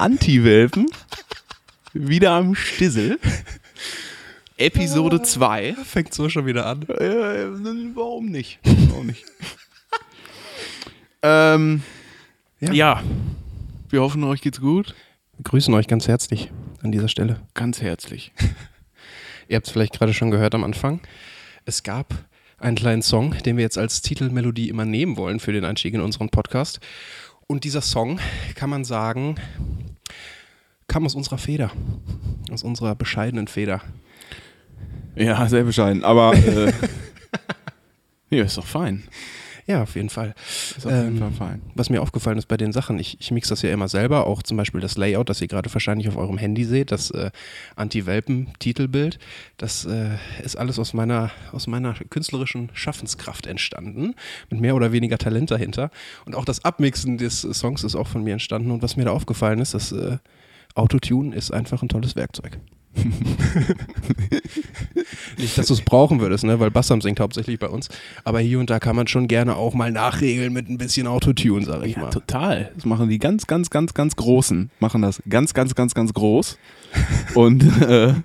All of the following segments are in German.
Anti-Welpen. Wieder am Stissel. Episode 2. Fängt so schon wieder an. Äh, warum nicht? Warum nicht? ähm, Ja. ja. Wir hoffen, euch geht's gut. Wir grüßen euch ganz herzlich an dieser Stelle. Ganz herzlich. Ihr habt es vielleicht gerade schon gehört am Anfang. Es gab einen kleinen Song, den wir jetzt als Titelmelodie immer nehmen wollen für den Einstieg in unseren Podcast. Und dieser Song, kann man sagen, kam aus unserer Feder. Aus unserer bescheidenen Feder. Ja, sehr bescheiden. Aber äh, ja, ist doch fein. Ja, auf jeden Fall. Ist auf jeden Ähm, Fall fein. Was mir aufgefallen ist bei den Sachen, ich, ich mix das ja immer selber, auch zum Beispiel das Layout, das ihr gerade wahrscheinlich auf eurem Handy seht, das äh, Anti-Welpen-Titelbild, das äh, ist alles aus meiner, aus meiner künstlerischen Schaffenskraft entstanden, mit mehr oder weniger Talent dahinter. Und auch das Abmixen des Songs ist auch von mir entstanden. Und was mir da aufgefallen ist, das äh, Autotune ist einfach ein tolles Werkzeug. Nicht, dass du es brauchen würdest, ne? weil Bassam singt hauptsächlich bei uns. Aber hier und da kann man schon gerne auch mal nachregeln mit ein bisschen Autotune, sag ich Ja, mal. total. Das machen die ganz, ganz, ganz, ganz Großen. Machen das ganz, ganz, ganz, ganz groß. Und äh,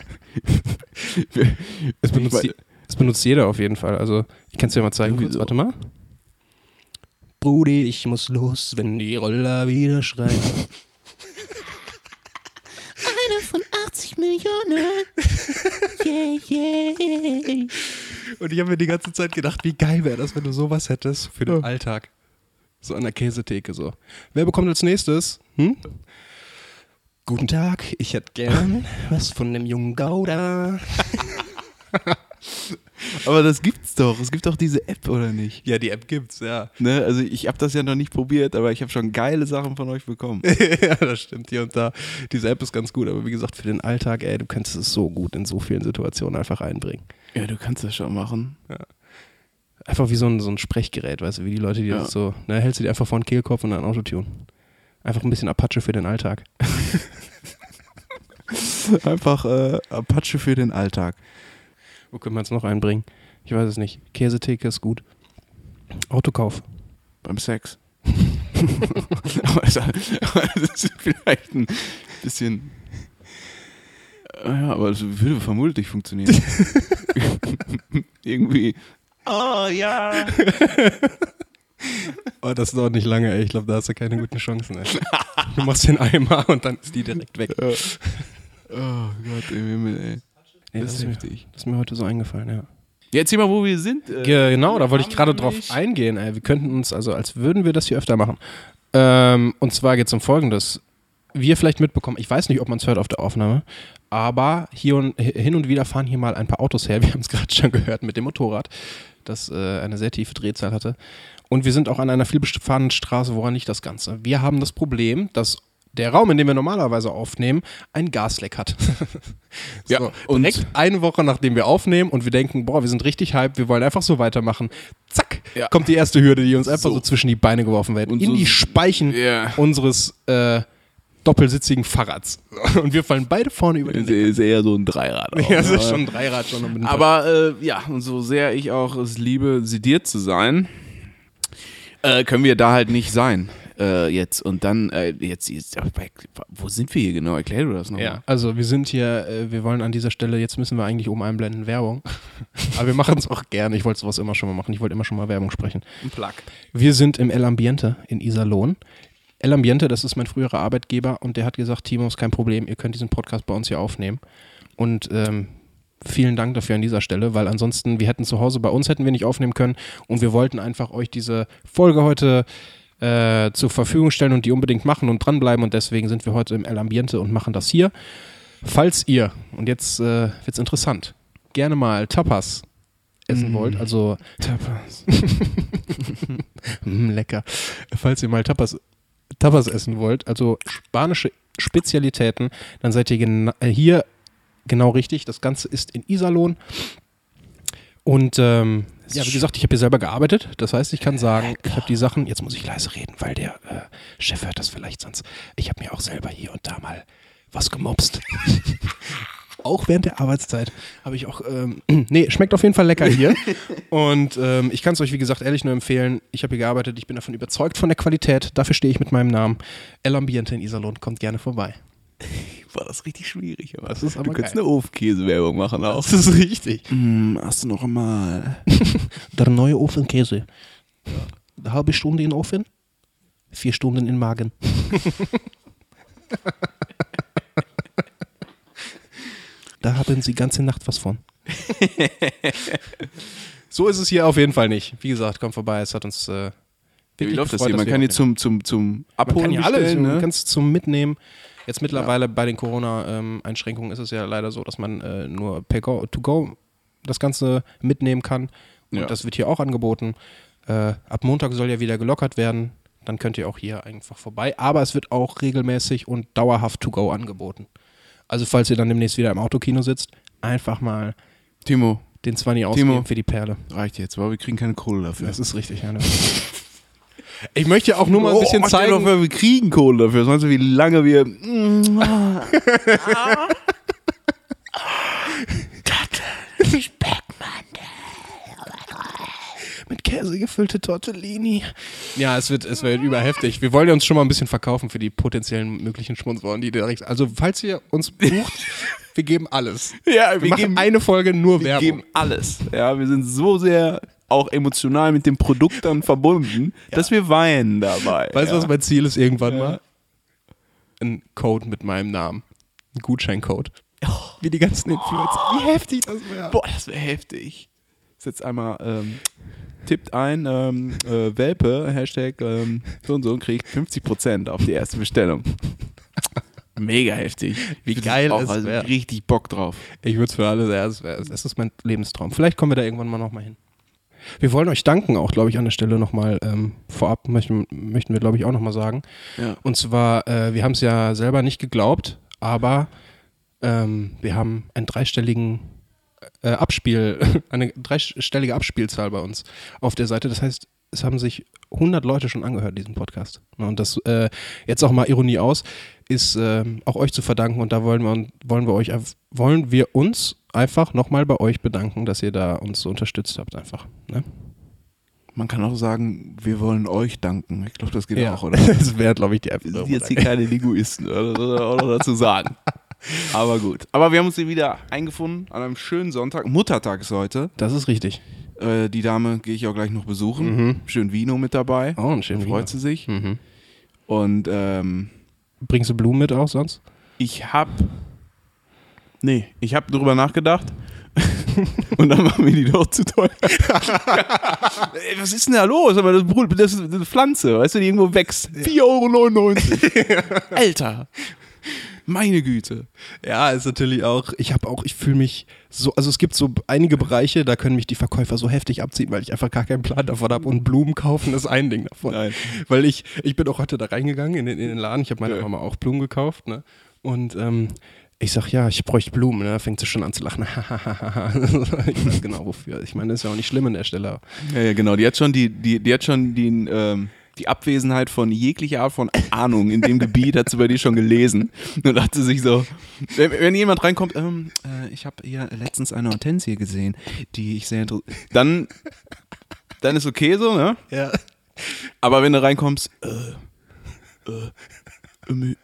Es benutzt, je- es benutzt jeder auf jeden Fall. Also, ich kann es dir mal zeigen. Kurz. so. Warte mal. Brudi, ich muss los, wenn die Roller wieder schreien. Eine von 80 Millionen. Yeah, yeah. Und ich habe mir die ganze Zeit gedacht, wie geil wäre das, wenn du sowas hättest für den Alltag. So an der Käsetheke so. Wer bekommt als nächstes? Hm? Guten Tag, ich hätte gern was von dem jungen Gouda. aber das gibt's doch. Es gibt doch diese App, oder nicht? Ja, die App gibt's, ja. Ne? Also ich habe das ja noch nicht probiert, aber ich habe schon geile Sachen von euch bekommen. ja, das stimmt hier und da. Diese App ist ganz gut, aber wie gesagt, für den Alltag, ey, du kannst es so gut in so vielen Situationen einfach einbringen. Ja, du kannst das schon machen. Einfach wie so ein, so ein Sprechgerät, weißt du, wie die Leute, die Ja. das so, ne, hältst du dir einfach vor den Kehlkopf und dann Autotune. Einfach ein bisschen Apache für den Alltag. Einfach äh, Apache für den Alltag. Wo können wir es noch einbringen? Ich weiß es nicht. Käsetheke ist gut. Autokauf. Beim Sex. aber, das ist vielleicht ein bisschen. Ja, aber es würde vermutlich funktionieren. Irgendwie. Oh ja. oh, das dauert nicht lange, ey. Ich glaube, da hast du keine guten Chancen, ey. Du machst den Eimer und dann ist die direkt weg. Oh Gott im Himmel, ey. Nee, das das, ist ist mir, heftig. das ist mir heute so eingefallen, ja. Ja, erzähl mal, wo wir sind. Äh, Ge- Genau, da wollte ich gerade drauf eingehen. Ey. Wir könnten uns, also als würden wir das hier öfter machen. Ähm, und zwar geht es um Folgendes. Wie ihr vielleicht mitbekommen, ich weiß nicht, ob man es hört auf der Aufnahme, aber hier und, hin und wieder fahren hier mal ein paar Autos her. Wir haben es gerade schon gehört mit dem Motorrad, das äh, eine sehr tiefe Drehzahl hatte. Und wir sind auch an einer vielbefahrenen Straße. Woran liegt das Ganze? Wir haben das Problem, dass der Raum, in dem wir normalerweise aufnehmen, ein Gasleck hat. Ja, so, und- direkt eine Woche nachdem wir aufnehmen und wir denken, boah, wir sind richtig hyped, wir wollen einfach so weitermachen. Zack, Ja. kommt die erste Hürde, die uns einfach so, So. zwischen die Beine geworfen wird. Und in so- die Speichen Ja. unseres äh, doppelsitzigen Fahrrads. Und wir fallen beide vorne über den Ist, ist eher so ein Dreirad. Auch, Ja, das ist ne? schon ein Dreirad schon. Aber äh, ja, und so sehr ich auch es liebe, sediert zu sein, äh, können wir da halt nicht sein. Äh, jetzt und dann, äh, jetzt, jetzt, wo sind wir hier genau? Erklär du das nochmal. Ja, also wir sind hier, äh, wir wollen an dieser Stelle, jetzt müssen wir eigentlich oben einblenden, Werbung. Aber wir machen es auch gerne. Ich wollte sowas immer schon mal machen. Ich wollte immer schon mal Werbung sprechen. Ein Plug. Wir sind im El Ambiente in Iserlohn. El Ambiente, das ist mein früherer Arbeitgeber und der hat gesagt, Timo, ist kein Problem, ihr könnt diesen Podcast bei uns hier aufnehmen. Und ähm, vielen Dank dafür an dieser Stelle, weil ansonsten, wir hätten zu Hause bei uns hätten wir nicht aufnehmen können und wir wollten einfach euch diese Folge heute äh, zur Verfügung stellen und die unbedingt machen und dranbleiben und deswegen sind wir heute im El Ambiente und machen das hier. Falls ihr, und jetzt äh, wird's interessant, gerne mal Tapas essen wollt, also Tapas. Mm, lecker. Falls ihr mal Tapas, Tapas essen wollt, also spanische Spezialitäten, dann seid ihr gena äh, hier genau richtig. Das Ganze ist in Iserlohn. Und ähm, ja, wie gesagt, ich habe hier selber gearbeitet. Das heißt, ich kann sagen, ich habe die Sachen, jetzt muss ich leise reden, weil der äh, Chef hört das vielleicht sonst. Ich habe mir auch selber hier und da mal was gemobst. auch während der Arbeitszeit habe ich auch, ähm, nee, schmeckt auf jeden Fall lecker hier. Und ähm, ich kann es euch, wie gesagt, ehrlich nur empfehlen. Ich habe hier gearbeitet, ich bin davon überzeugt von der Qualität. Dafür stehe ich mit meinem Namen. El Ambiente in Iserlohn, kommt gerne vorbei. War das richtig schwierig. Aber Das ist aber du könntest eine Ofenkäse-Werbung machen auch. Das ist richtig. Hm, hast du noch einmal? Der neue Ofenkäse. Eine halbe Stunde in den Ofen, vier Stunden in den Magen. da haben Sie ganze Nacht was von. so ist es hier auf jeden Fall nicht. Wie gesagt, kommt vorbei. Es hat uns äh, Wie läuft das hier? Man wir kann hier zum, zum, zum man Abholen kann ja alles, bestellen, du ne? kannst zum Mitnehmen. Jetzt mittlerweile bei den Corona-Einschränkungen ist es ja leider so, dass man äh, nur per go, to go das Ganze mitnehmen kann. Und Ja. das wird hier auch angeboten. Äh, ab Montag soll ja wieder gelockert werden. Dann könnt ihr auch hier einfach vorbei. Aber es wird auch regelmäßig und dauerhaft to go angeboten. Also falls ihr dann demnächst wieder im Autokino sitzt, einfach mal Timo, den 20 ausgeben Timo. für die Perle. reicht jetzt, weil wir kriegen keine Kohle dafür. Das ist richtig, ja. Ich möchte auch nur mal ein bisschen oh, zeigen. Mal, wir kriegen Kohle dafür. Du, wie lange wir. mit Käse gefüllte Tortellini. Ja, es wird, es wird überheftig. Wir wollen ja uns schon mal ein bisschen verkaufen für die potenziellen möglichen Sponsoren, die direkt. Also, falls ihr uns bucht, wir geben alles. Ja, Wir, wir machen geben- eine Folge nur Wir Werbung. geben alles. Ja, wir sind so sehr auch emotional mit dem Produkt dann verbunden, dass wir weinen dabei. Weißt du, ja. was mein Ziel ist irgendwann Ja. mal? Ein Code mit meinem Namen. Ein Gutscheincode. Wie die ganzen Influencer. Wie heftig das wäre. Boah, das wäre heftig. Jetzt einmal, ähm, tippt ein, ähm, äh, Welpe, Hashtag ähm, so und so und kriegt 50% auf die erste Bestellung. Mega heftig. Wie geil auch, es also wär. richtig Bock drauf. Ich würde es für alle, ja, es ist mein Lebenstraum. Vielleicht kommen wir da irgendwann mal nochmal hin. Wir wollen euch danken, auch glaube ich an der Stelle nochmal ähm, vorab, möchten, möchten wir glaube ich auch nochmal sagen. Ja. Und zwar, äh, wir haben es ja selber nicht geglaubt, aber ähm, wir haben einen dreistelligen äh, Abspiel, eine dreistellige Abspielzahl bei uns auf der Seite. Das heißt, es haben sich 100 Leute schon angehört, diesen Podcast. Und das, äh, jetzt auch mal Ironie aus, ist ähm, auch euch zu verdanken und da wollen wir, wollen wir euch, wollen wir uns einfach nochmal bei euch bedanken, dass ihr da uns so unterstützt habt einfach. Ne? Man kann auch sagen, wir wollen euch danken. Ich glaube, das geht auch, oder? das wäre, glaube ich, die Wir Erfindung. sind jetzt hier keine Linguisten, oder? Auch noch dazu sagen. Aber gut. Aber wir haben uns hier wieder eingefunden an einem schönen Sonntag. Muttertag ist heute. Das ist richtig. Äh, die Dame gehe ich auch gleich noch besuchen. Mhm. Schön Vino mit dabei. Oh, ein schöner Freut sie sich. Mhm. Und ähm, Bringst du Blumen mit auch sonst? ich hab. Nee, ich hab drüber nachgedacht. Und dann machen wir die doch zu teuer. Ey, was ist denn da los? Aber das, das ist eine Pflanze, weißt du, die irgendwo wächst. 4,99 Euro. Alter. Meine Güte. Ja, ist natürlich auch, ich habe auch, ich fühle mich so, also es gibt so einige Bereiche, da können mich die Verkäufer so heftig abziehen, weil ich einfach gar keinen Plan davon habe und Blumen kaufen ist ein Ding davon. Nein. Weil ich, ich bin auch heute da reingegangen in den, in den Laden, ich habe meiner Ja. Mama auch Blumen gekauft, ne? Und ähm, ich sag, ja, ich bräuchte Blumen, ne? Da fängt sie schon an zu lachen. ich weiß genau wofür. Ich meine, das ist ja auch nicht schlimm an der Stelle. Ja, ja, genau. Die hat schon die, die, die hat schon die, ähm, die Abwesenheit von jeglicher Art von Ahnung in dem Gebiet hat sie bei dir schon gelesen. Und hat sie sich so, wenn, wenn jemand reinkommt, ähm, äh, ich habe hier letztens eine Hortensie gesehen, die ich sehr interessiert. Dann, dann ist okay so, ne? Ja. Aber wenn du reinkommst, äh, äh,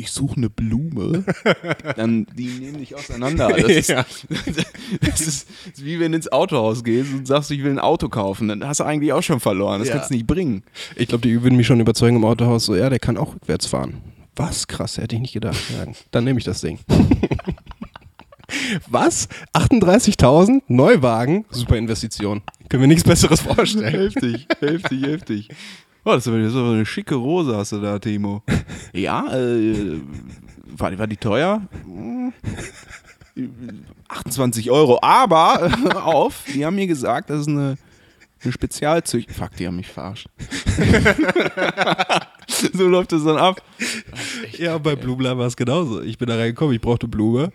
ich suche eine Blume, dann die nehmen dich auseinander. Das ist, Ja. das ist wie wenn du ins Autohaus gehst und sagst, ich will ein Auto kaufen, dann hast du eigentlich auch schon verloren. Das Ja. kannst du nicht bringen. Ich glaube, die würden mich schon überzeugen im Autohaus, so, ja, der kann auch rückwärts fahren. Was? Krass, hätte ich nicht gedacht. Ja, dann nehme ich das Ding. Was? 38.000? Neuwagen? Super Investition. Können wir nichts Besseres vorstellen. Heftig, heftig, heftig. Oh, das ist aber das aber eine schicke Rose hast du da, Timo. Ja, äh, war, die- war die teuer? Hm. 28 Euro, aber hör auf, die haben mir gesagt, das ist eine, eine Spezialzüchtung. Fuck, die haben mich verarscht. so läuft das dann ab. Ja, bei Blumler war es genauso. Ich bin da reingekommen, ich brauchte Blume.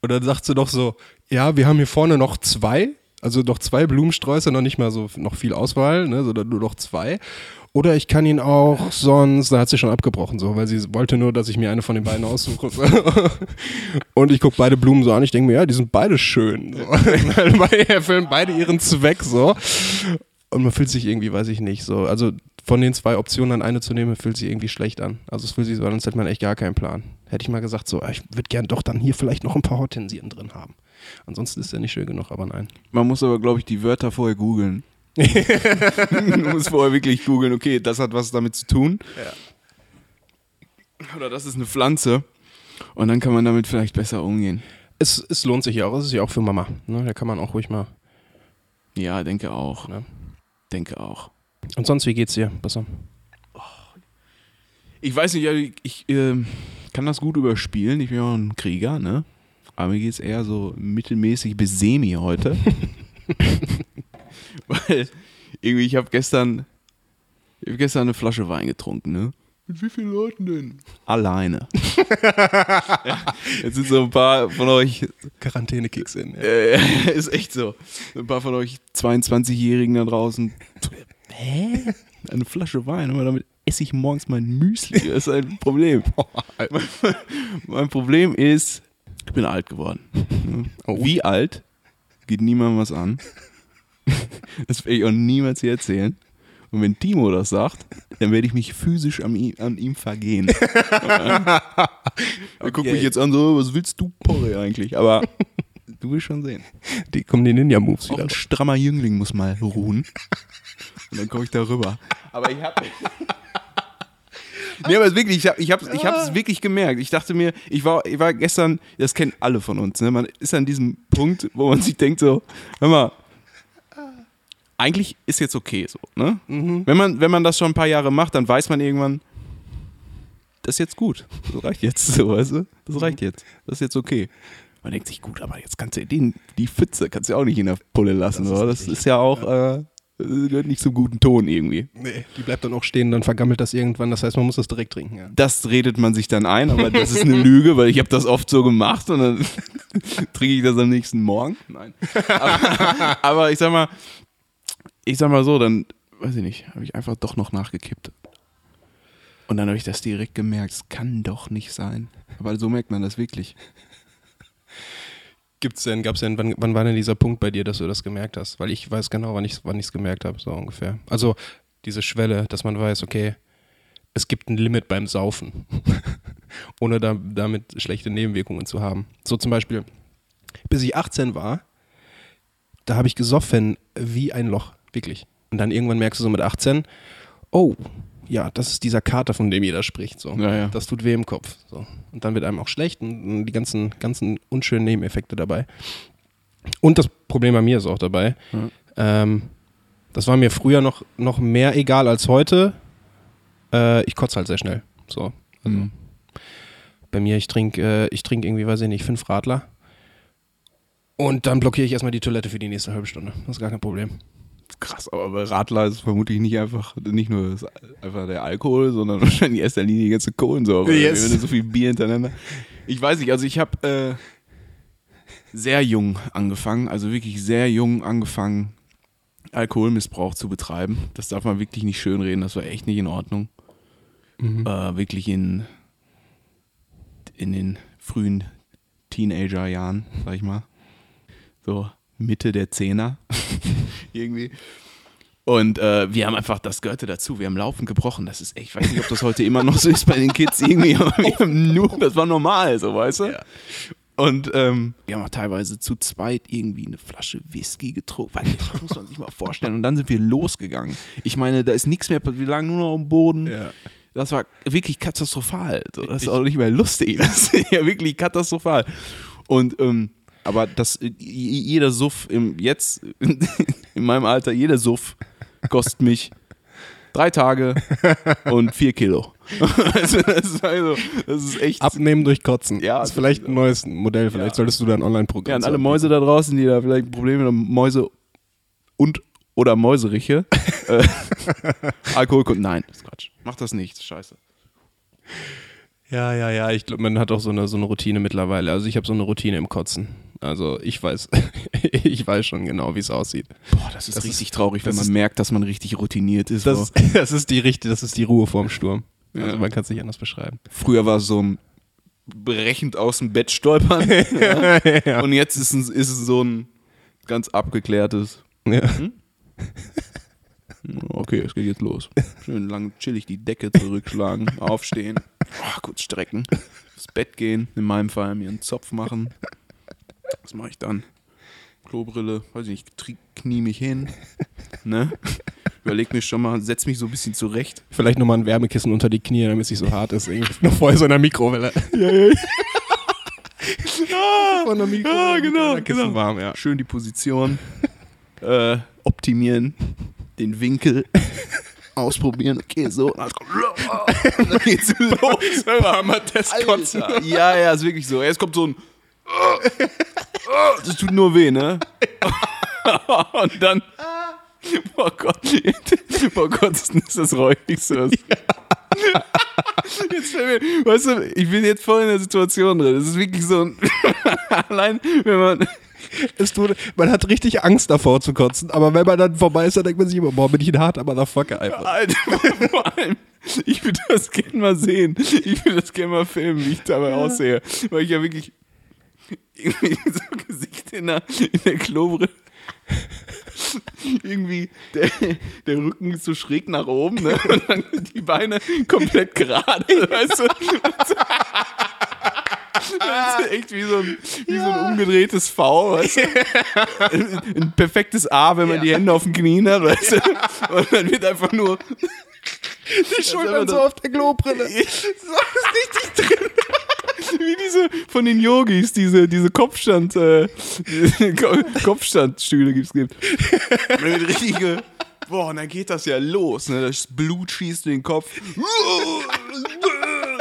Und dann sagt sie doch so, ja, wir haben hier vorne noch zwei. Also noch zwei Blumensträuße, noch nicht mal so noch viel Auswahl, ne, sondern nur noch zwei. Oder ich kann ihn auch sonst, da hat sie schon abgebrochen, so, weil sie wollte nur, dass ich mir eine von den beiden aussuche. So. Und ich gucke beide Blumen so an, ich denke mir, ja, die sind beide schön. So. Weil erfüllen beide ihren Zweck so. Und man fühlt sich irgendwie, weiß ich nicht, so. Also von den zwei Optionen dann eine zu nehmen, fühlt sich irgendwie schlecht an. Also es fühlt sich so an, als hätte man echt gar keinen Plan. Hätte ich mal gesagt, so, ich würde gern doch dann hier vielleicht noch ein paar Hortensien drin haben. Ansonsten ist der nicht schön genug, aber nein. Man muss aber, glaube ich, die Wörter vorher googeln. du musst vorher wirklich googeln, okay, das hat was damit zu tun. Oder das ist eine Pflanze. Und dann kann man damit vielleicht besser umgehen. Es, es lohnt sich ja auch, es ist ja auch für Mama. Ne? Da kann man auch ruhig mal. Ja, denke auch. Ne? Denke auch. Und sonst, wie geht's dir? Besser. Ich weiß nicht, ja, ich, ich ähm, kann das gut überspielen. Ich bin ja auch ein Krieger, ne? Aber mir geht es eher so mittelmäßig bis semi heute. Weil irgendwie, ich habe gestern, ich hab gestern eine Flasche Wein getrunken, ne? Mit wie vielen Leuten denn? Alleine. jetzt sind so ein paar von euch, Quarantäne-Kicks in. Ja. äh, ist echt so, ein paar von euch 22-Jährigen da draußen. Hä? Eine Flasche Wein, aber damit esse ich morgens mein Müsli. Das ist ein Problem. mein Problem ist, ich bin alt geworden. Oh. Wie alt? Geht niemandem was an. Das werde ich auch niemals hier erzählen. Und wenn Timo das sagt, dann werde ich mich physisch an ihm, an ihm vergehen. Er guckt mich jetzt an, so, was willst du, Porre, eigentlich? Aber du willst schon sehen. Die kommen die Ninja-Moves Auch wieder. ein strammer Jüngling muss mal ruhen. Und dann komme ich da rüber. Aber ich habe. Nee, aber es wirklich, ich habe ich hab, ich es wirklich gemerkt. Ich dachte mir, ich war, ich war gestern, das kennen alle von uns, ne? man ist an diesem Punkt, wo man sich denkt so, hör mal, eigentlich ist jetzt okay so. Ne? Wenn, man, wenn man das schon ein paar Jahre macht, dann weiß man irgendwann, das ist jetzt gut. Das reicht jetzt, so, weißt du? Das reicht jetzt. Das ist jetzt okay. Man denkt sich, gut, aber jetzt kannst du den, die Pfütze kannst du ja auch nicht in der Pulle lassen, Das ist oder? Das ist ja auch, äh, gehört nicht zum guten Ton irgendwie. Nee, die bleibt dann auch stehen, dann vergammelt das irgendwann. Das heißt, man muss das direkt trinken. Ja. Das redet man sich dann ein, aber das ist eine Lüge, weil ich habe das oft so gemacht und dann trinke ich das am nächsten Morgen. Nein. Aber, aber ich sag mal, ich sag mal so, dann, weiß ich nicht, habe ich einfach doch noch nachgekippt. Und dann habe ich das direkt gemerkt, es kann doch nicht sein. Aber so merkt man das wirklich. Gibt's denn, gab's denn, wann, wann war denn dieser Punkt bei dir, dass du das gemerkt hast? Weil ich weiß genau, wann ich es wann ich's gemerkt habe, so ungefähr. Also diese Schwelle, dass man weiß, okay, es gibt ein Limit beim Saufen, ohne da, damit schlechte Nebenwirkungen zu haben. So zum Beispiel, bis ich 18 war, da habe ich gesoffen wie ein Loch, wirklich. Und dann irgendwann merkst du so mit 18, oh, ja, das ist dieser Kater, von dem jeder spricht. So. Ja, ja. Das tut weh im Kopf. So. Und dann wird einem auch schlecht und die ganzen, ganzen unschönen Nebeneffekte dabei. Und das Problem bei mir ist auch dabei. Ähm, das war mir früher noch, noch mehr egal als heute. Äh, ich kotze halt sehr schnell. So. Also, Mhm. Bei mir, ich trinke äh, ich trink irgendwie, weiß ich nicht, fünf Radler. Und dann blockiere ich erstmal die Toilette für die nächste halbe Stunde. Das ist gar kein Problem. Krass, aber bei Radler ist vermutlich nicht einfach, nicht nur das, einfach der Alkohol, sondern wahrscheinlich in erster Linie die ganze Kohlensäure. Yes. Wenn du so viel Bier hintereinander. Ich weiß nicht, also ich habe äh, sehr jung angefangen, also wirklich sehr jung angefangen, Alkoholmissbrauch zu betreiben. Das darf man wirklich nicht schönreden, das war echt nicht in Ordnung. Mhm. Äh, wirklich in, in den frühen Teenagerjahren, sag ich mal. So Mitte der Zehner. Irgendwie. Und äh, wir haben einfach, das gehörte dazu, wir haben laufend gebrochen. Das ist echt, ich weiß nicht, ob das heute immer noch so ist bei den Kids irgendwie, aber wir haben nur, das war normal, so weißt du? Und ähm, wir haben auch teilweise zu zweit irgendwie eine Flasche Whisky getrunken. Weil, Das muss man sich mal vorstellen. Und dann sind wir losgegangen. Ich meine, da ist nichts mehr, wir lagen nur noch am Boden. Ja. Das war wirklich katastrophal. Das ist auch nicht mehr lustig. Das ist ja wirklich katastrophal. Und ähm, aber das j- jeder Suff im jetzt in meinem Alter, jeder Suff kostet mich drei Tage und vier Kilo. also, das, ist also, das ist echt. Abnehmen durch Kotzen. Ja, das ist vielleicht ein neues Modell. Vielleicht Ja. solltest du da ein Online-Programm Ja, an alle. Mäuse da draußen, die da vielleicht Probleme haben, Mäuse und oder Mäuseriche. äh, Alkohol, nein, das ist Quatsch. Mach das nicht, scheiße. Ja, ja, ja. Ich glaube, man hat auch so eine, so eine Routine mittlerweile. Also ich habe so eine Routine im Kotzen. Also ich weiß, ich weiß schon genau, wie es aussieht. Boah, das ist Das richtig ist- traurig, wenn man ist- merkt, dass man richtig routiniert ist. Das, das ist die richtige, das ist die Ruhe vorm Sturm. Ja. Also man kann es nicht anders beschreiben. Früher war es so ein brechend aus dem Bett stolpern. ja. Und jetzt ist es, ist es so ein ganz abgeklärtes. Ja. Okay, es geht jetzt los. Schön lang chillig die Decke zurückschlagen, aufstehen, oh, kurz strecken, ins Bett gehen, in meinem Fall mir einen Zopf machen. Was mache ich dann? Klobrille, weiß ich nicht, knie mich hin, ne? Überleg mir schon mal, setz mich so ein bisschen zurecht. Vielleicht nochmal ein Wärmekissen unter die Knie, damit es nicht so hart ist. Irgendwie noch vorher so in der Mikrowelle. Von der Mikrowelle. Ja, mit genau, Kissen genau. warm, ja. Schön die Position äh, optimieren, den Winkel ausprobieren. Okay, so. Und dann geht's Testkotzen. Alter. Ja, ja, ist wirklich so. Jetzt kommt so ein. Das tut nur weh, ne? Und dann. Oh Gott. Oh Gott, ist das räudigste. Was. Jetzt fällt mir, weißt du, ich bin jetzt voll in der Situation drin. Es ist wirklich so ein. Allein, wenn man. Es tut, man hat richtig Angst davor zu kotzen, aber wenn man dann vorbei ist, dann denkt man sich immer, boah, bin ich ein harter Motherfucker einfach. Alter, vor allem, ich würde das gerne mal sehen. Ich würde das gerne mal filmen, wie ich dabei aussehe. Weil ich ja wirklich irgendwie so Gesicht in der, in der Klobrille. Irgendwie der, der Rücken ist so schräg nach oben, ne? Und dann die Beine komplett gerade, weißt du? Das ist echt wie so ein, wie so ein umgedrehtes V, weißt du? Ein perfektes A, wenn man die Hände auf den Knien hat, weißt du? Und dann wird einfach nur Die Schultern so auf der Klobrille. so ist richtig drin. Wie diese von den Yogis, diese, diese Kopfstand, äh, diese Ko- Kopfstandstühle gibt's gibt. Und dann wird richtig, ge- boah, und dann geht das ja los, ne? Das Blut schießt in den Kopf.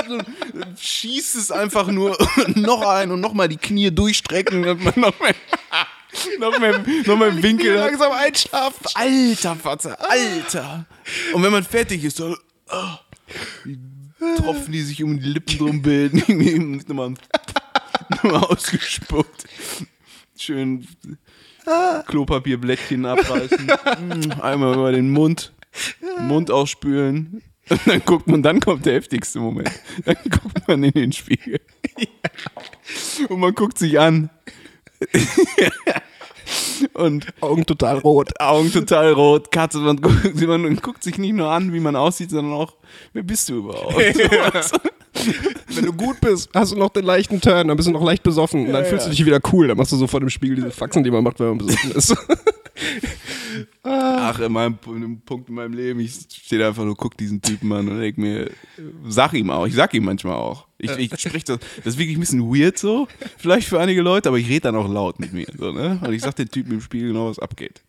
Dann Schießt es einfach nur noch ein und nochmal die Knie durchstrecken, damit man noch mehr, noch mehr, noch mehr im Winkel langsam einschlafen. Alter, Vater, Alter. Und wenn man fertig ist, dann die Tropfen, die sich um die Lippen drum bilden, irgendwie nochmal, nochmal ausgespuckt. Schön Klopapierblättchen abreißen, einmal über den Mund, Mund ausspülen. Und dann guckt man, dann kommt der heftigste Moment. Dann guckt man in den Spiegel. Und man guckt sich an. Und Augen total rot. Augen total rot, Katze, man guckt, man guckt sich nicht nur an, wie man aussieht, sondern auch, wer bist du überhaupt? Wenn du gut bist, hast du noch den leichten Turn, dann bist du noch leicht besoffen und dann fühlst du dich wieder cool. Dann machst du so vor dem Spiegel diese Faxen, die man macht, wenn man besoffen ist. Ach, in meinem in einem Punkt in meinem Leben, ich stehe da einfach nur, guck diesen Typen an und denk mir, sag ihm auch, ich sag ihm manchmal auch. Ich, ich sprich das, das ist wirklich ein bisschen weird so, vielleicht für einige Leute, aber ich rede dann auch laut mit mir. So, ne? Und ich sag den Typen im Spiegel genau, was abgeht.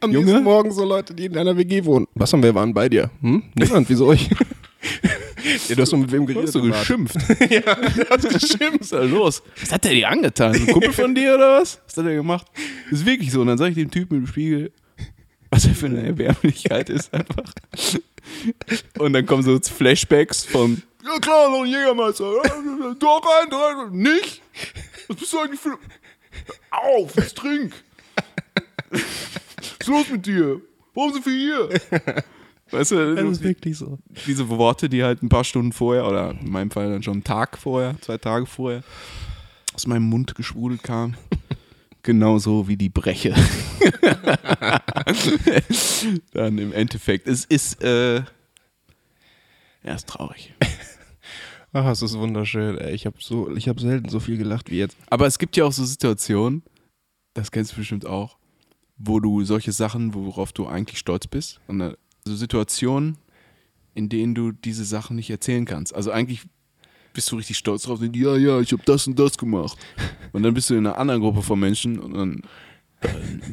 Am Junge? nächsten Morgen so Leute, die in deiner WG wohnen. Was haben wir waren bei dir? Hm? Niemand, wieso ich? ja, du hast doch mit wem Du geredet? hast Bad? geschimpft. ja, du hast geschimpft. Was ist da los? Was hat der dir angetan? Ein Kumpel von dir oder was? Was hat der gemacht? Das ist wirklich so. Und dann sage ich dem Typen im Spiegel, was er für eine Erbärmlichkeit ist einfach. Und dann kommen so Flashbacks von, ja klar, noch ein Jägermeister. Doch rein, doch rein. Nicht? Was bist du eigentlich für... Auf, jetzt trink. Was ist los mit dir? Warum sind wir hier? Weißt du, Das ist wirklich so. diese Worte, die halt ein paar Stunden vorher oder in meinem Fall dann schon einen Tag vorher, zwei Tage vorher aus meinem Mund geschwudelt kamen. Genauso wie die Breche. dann im Endeffekt. Es ist, äh, ja, ist traurig. Ach, es ist wunderschön. Ey. Ich habe so, ich habe selten so viel gelacht wie jetzt. Aber es gibt ja auch so Situationen, das kennst du bestimmt auch, wo du solche Sachen, worauf du eigentlich stolz bist, und äh, so Situationen, in denen du diese Sachen nicht erzählen kannst. Also eigentlich bist du richtig stolz drauf, und, ja, ja, ich habe das und das gemacht. Und dann bist du in einer anderen Gruppe von Menschen und dann, äh,